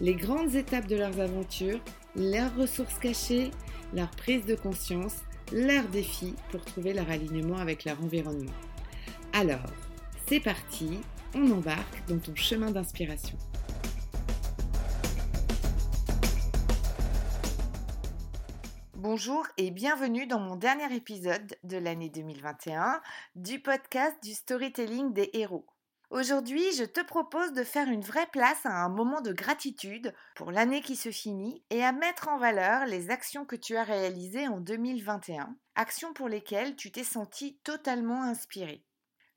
les grandes étapes de leurs aventures, leurs ressources cachées, leur prise de conscience, leurs défis pour trouver leur alignement avec leur environnement. Alors, c'est parti, on embarque dans ton chemin d'inspiration. Bonjour et bienvenue dans mon dernier épisode de l'année 2021 du podcast du storytelling des héros. Aujourd'hui, je te propose de faire une vraie place à un moment de gratitude pour l'année qui se finit et à mettre en valeur les actions que tu as réalisées en 2021, actions pour lesquelles tu t'es senti totalement inspiré.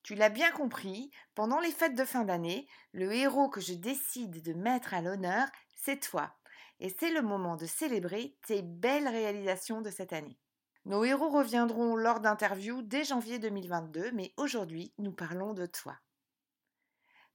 Tu l'as bien compris, pendant les fêtes de fin d'année, le héros que je décide de mettre à l'honneur, c'est toi. Et c'est le moment de célébrer tes belles réalisations de cette année. Nos héros reviendront lors d'interviews dès janvier 2022, mais aujourd'hui, nous parlons de toi.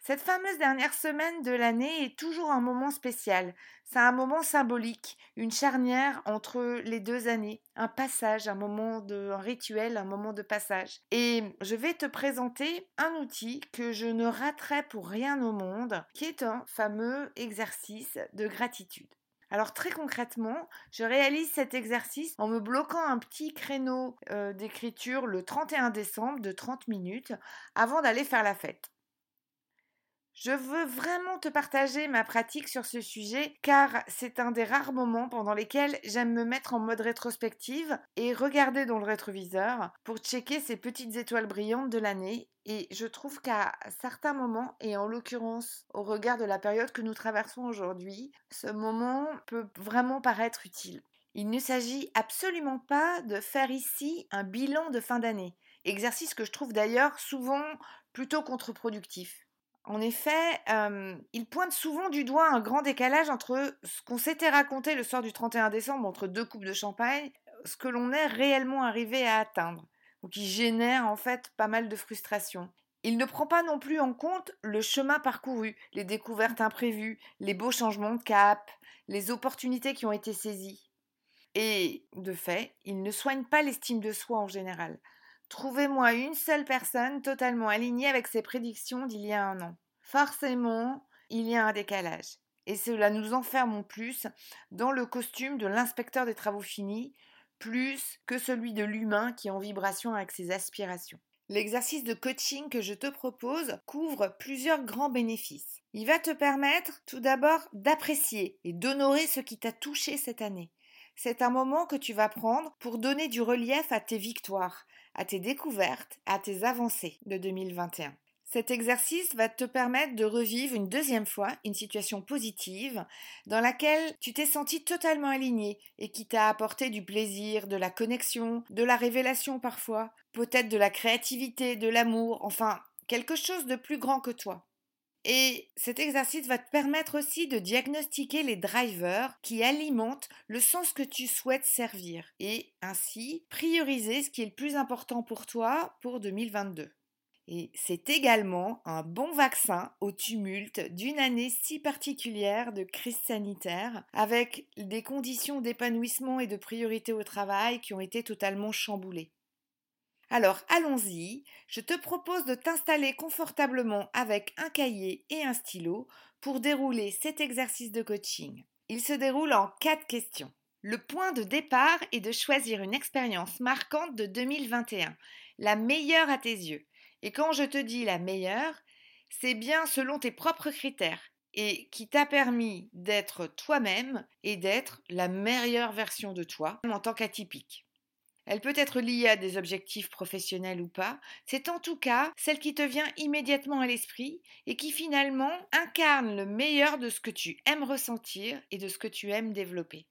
Cette fameuse dernière semaine de l'année est toujours un moment spécial. C'est un moment symbolique, une charnière entre les deux années, un passage, un moment de un rituel, un moment de passage. Et je vais te présenter un outil que je ne raterai pour rien au monde, qui est un fameux exercice de gratitude. Alors très concrètement, je réalise cet exercice en me bloquant un petit créneau euh, d'écriture le 31 décembre de 30 minutes avant d'aller faire la fête. Je veux vraiment te partager ma pratique sur ce sujet car c'est un des rares moments pendant lesquels j'aime me mettre en mode rétrospective et regarder dans le rétroviseur pour checker ces petites étoiles brillantes de l'année et je trouve qu'à certains moments, et en l'occurrence au regard de la période que nous traversons aujourd'hui, ce moment peut vraiment paraître utile. Il ne s'agit absolument pas de faire ici un bilan de fin d'année, exercice que je trouve d'ailleurs souvent plutôt contre-productif. En effet, il pointe souvent du doigt un grand décalage entre ce qu'on s'était raconté le soir du 31 décembre entre deux coupes de champagne, ce que l'on est réellement arrivé à atteindre, ou qui génère en fait pas mal de frustration. Il ne prend pas non plus en compte le chemin parcouru, les découvertes imprévues, les beaux changements de cap, les opportunités qui ont été saisies. Et, de fait, il ne soigne pas l'estime de soi en général. Trouvez-moi une seule personne totalement alignée avec ses prédictions d'il y a un an. Forcément, il y a un décalage. Et cela nous enferme en plus dans le costume de l'inspecteur des travaux finis, plus que celui de l'humain qui est en vibration avec ses aspirations. L'exercice de coaching que je te propose couvre plusieurs grands bénéfices. Il va te permettre tout d'abord d'apprécier et d'honorer ce qui t'a touché cette année. C'est un moment que tu vas prendre pour donner du relief à tes victoires, à tes découvertes, à tes avancées de 2021. Cet exercice va te permettre de revivre une deuxième fois une situation positive dans laquelle tu t'es senti totalement aligné et qui t'a apporté du plaisir, de la connexion, de la révélation parfois, peut-être de la créativité, de l'amour, enfin quelque chose de plus grand que toi. Et cet exercice va te permettre aussi de diagnostiquer les drivers qui alimentent le sens que tu souhaites servir et ainsi prioriser ce qui est le plus important pour toi pour 2022. Et c'est également un bon vaccin au tumulte d'une année si particulière de crise sanitaire, avec des conditions d'épanouissement et de priorité au travail qui ont été totalement chamboulées. Alors allons-y, je te propose de t'installer confortablement avec un cahier et un stylo pour dérouler cet exercice de coaching. Il se déroule en quatre questions. Le point de départ est de choisir une expérience marquante de 2021, la meilleure à tes yeux. Et quand je te dis la meilleure, c'est bien selon tes propres critères et qui t'a permis d'être toi-même et d'être la meilleure version de toi en tant qu'atypique. Elle peut être liée à des objectifs professionnels ou pas, c'est en tout cas celle qui te vient immédiatement à l'esprit et qui finalement incarne le meilleur de ce que tu aimes ressentir et de ce que tu aimes développer.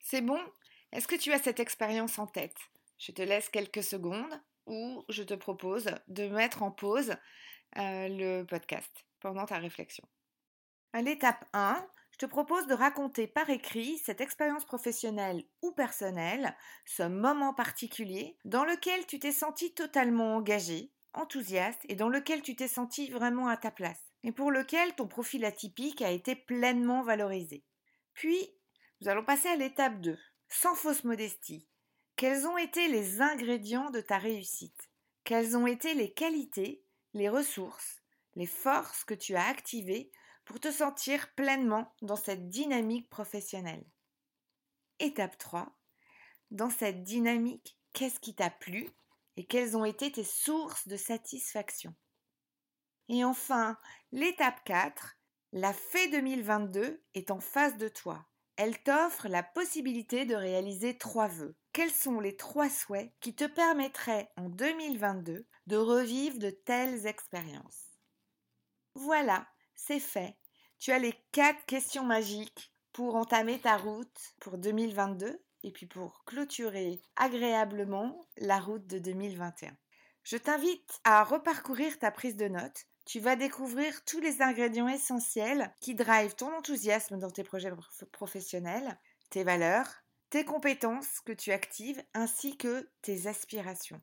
C'est bon? Est-ce que tu as cette expérience en tête? Je te laisse quelques secondes ou je te propose de mettre en pause euh, le podcast pendant ta réflexion. À l'étape 1, je te propose de raconter par écrit cette expérience professionnelle ou personnelle, ce moment particulier dans lequel tu t'es senti totalement engagé, enthousiaste et dans lequel tu t'es senti vraiment à ta place et pour lequel ton profil atypique a été pleinement valorisé. Puis, nous allons passer à l'étape 2. Sans fausse modestie, quels ont été les ingrédients de ta réussite? Quelles ont été les qualités, les ressources, les forces que tu as activées pour te sentir pleinement dans cette dynamique professionnelle Étape 3. Dans cette dynamique, qu'est-ce qui t'a plu et quelles ont été tes sources de satisfaction? Et enfin, l'étape 4. La fée 2022 est en face de toi. Elle t'offre la possibilité de réaliser trois vœux. Quels sont les trois souhaits qui te permettraient en 2022 de revivre de telles expériences? Voilà, c'est fait. Tu as les quatre questions magiques pour entamer ta route pour 2022 et puis pour clôturer agréablement la route de 2021. Je t'invite à reparcourir ta prise de notes tu vas découvrir tous les ingrédients essentiels qui drivent ton enthousiasme dans tes projets professionnels, tes valeurs, tes compétences que tu actives ainsi que tes aspirations.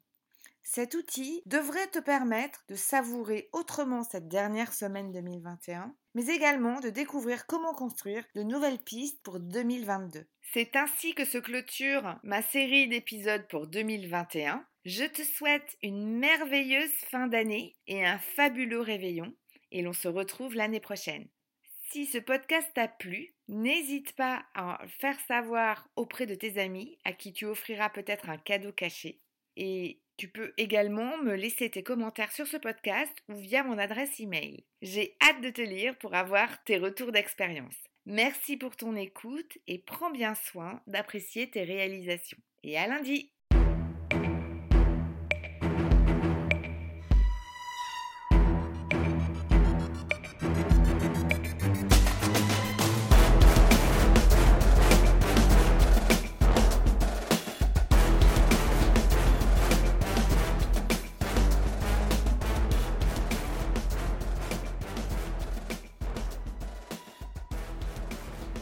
Cet outil devrait te permettre de savourer autrement cette dernière semaine 2021, mais également de découvrir comment construire de nouvelles pistes pour 2022. C'est ainsi que se clôture ma série d'épisodes pour 2021. Je te souhaite une merveilleuse fin d'année et un fabuleux réveillon et l'on se retrouve l'année prochaine. Si ce podcast t'a plu, n'hésite pas à faire savoir auprès de tes amis à qui tu offriras peut-être un cadeau caché. Tu peux également me laisser tes commentaires sur ce podcast ou via mon adresse email. J'ai hâte de te lire pour avoir tes retours d'expérience. Merci pour ton écoute et prends bien soin d'apprécier tes réalisations. Et à lundi